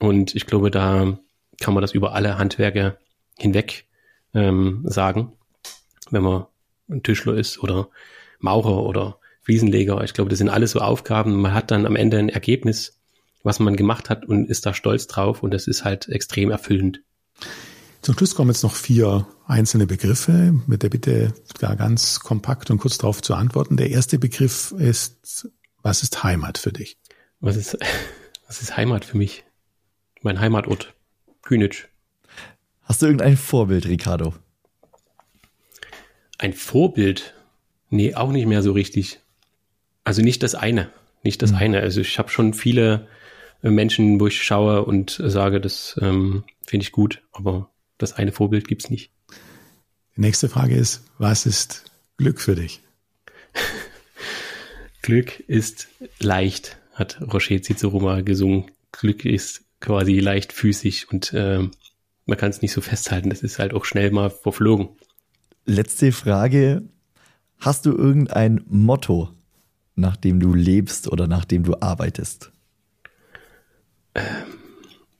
Und ich glaube, da kann man das über alle Handwerke hinweg ähm, sagen, wenn man ein Tischler ist oder Maurer oder Fliesenleger. Ich glaube, das sind alles so Aufgaben. Man hat dann am Ende ein Ergebnis, was man gemacht hat und ist da stolz drauf und das ist halt extrem erfüllend. Zum Schluss kommen jetzt noch vier einzelne Begriffe mit der Bitte, da ganz kompakt und kurz darauf zu antworten. Der erste Begriff ist, was ist Heimat für dich? Was ist, was ist Heimat für mich? Mein Heimatort, Kühnitsch. Hast du irgendein Vorbild, Ricardo? Ein Vorbild? Nee, auch nicht mehr so richtig. Also nicht das eine. Nicht das mhm. eine. Also ich habe schon viele Menschen, wo ich schaue und sage, das ähm, finde ich gut, aber das eine Vorbild gibt's nicht. Die nächste Frage ist, was ist Glück für dich? Glück ist leicht, hat Rocher Cicero mal gesungen. Glück ist quasi leichtfüßig und äh, man kann es nicht so festhalten. Das ist halt auch schnell mal verflogen. Letzte Frage. Hast du irgendein Motto, nach dem du lebst oder nach dem du arbeitest? Ähm,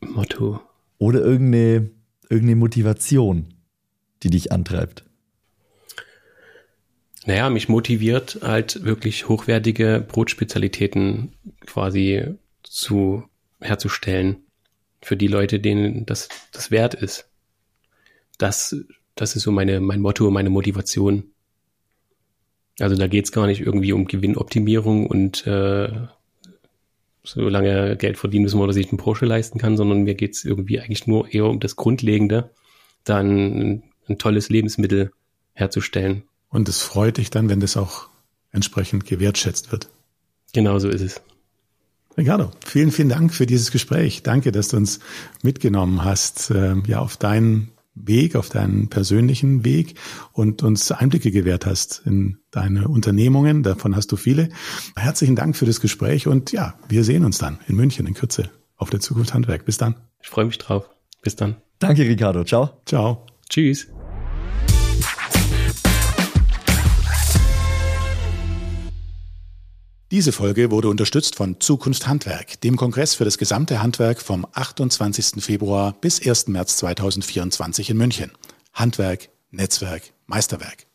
Motto. Oder irgendeine, irgendeine Motivation, die dich antreibt? Naja, mich motiviert halt wirklich hochwertige Brotspezialitäten quasi zu herzustellen für die Leute, denen das, das wert ist. Das, das ist so meine, mein Motto, meine Motivation. Also da geht's gar nicht irgendwie um Gewinnoptimierung und äh, solange Geld verdienen müssen, oder sich einen Porsche leisten kann, sondern mir geht's irgendwie eigentlich nur eher um das Grundlegende, dann ein tolles Lebensmittel herzustellen. Und es freut dich dann, wenn das auch entsprechend gewertschätzt wird. Genau so ist es. Ricardo, vielen, vielen Dank für dieses Gespräch. Danke, dass du uns mitgenommen hast, äh, ja, auf deinen Weg, auf deinen persönlichen Weg und uns Einblicke gewährt hast in deine Unternehmungen. Davon hast du viele. Herzlichen Dank für das Gespräch und ja, wir sehen uns dann in München in Kürze auf der Zukunft Handwerk. Bis dann. Ich freue mich drauf. Bis dann. Danke, Ricardo. Ciao. Ciao. Tschüss. Diese Folge wurde unterstützt von Zukunft Handwerk, dem Kongress für das gesamte Handwerk vom 28. Februar bis 1. März 2024 in München. Handwerk, Netzwerk, Meisterwerk.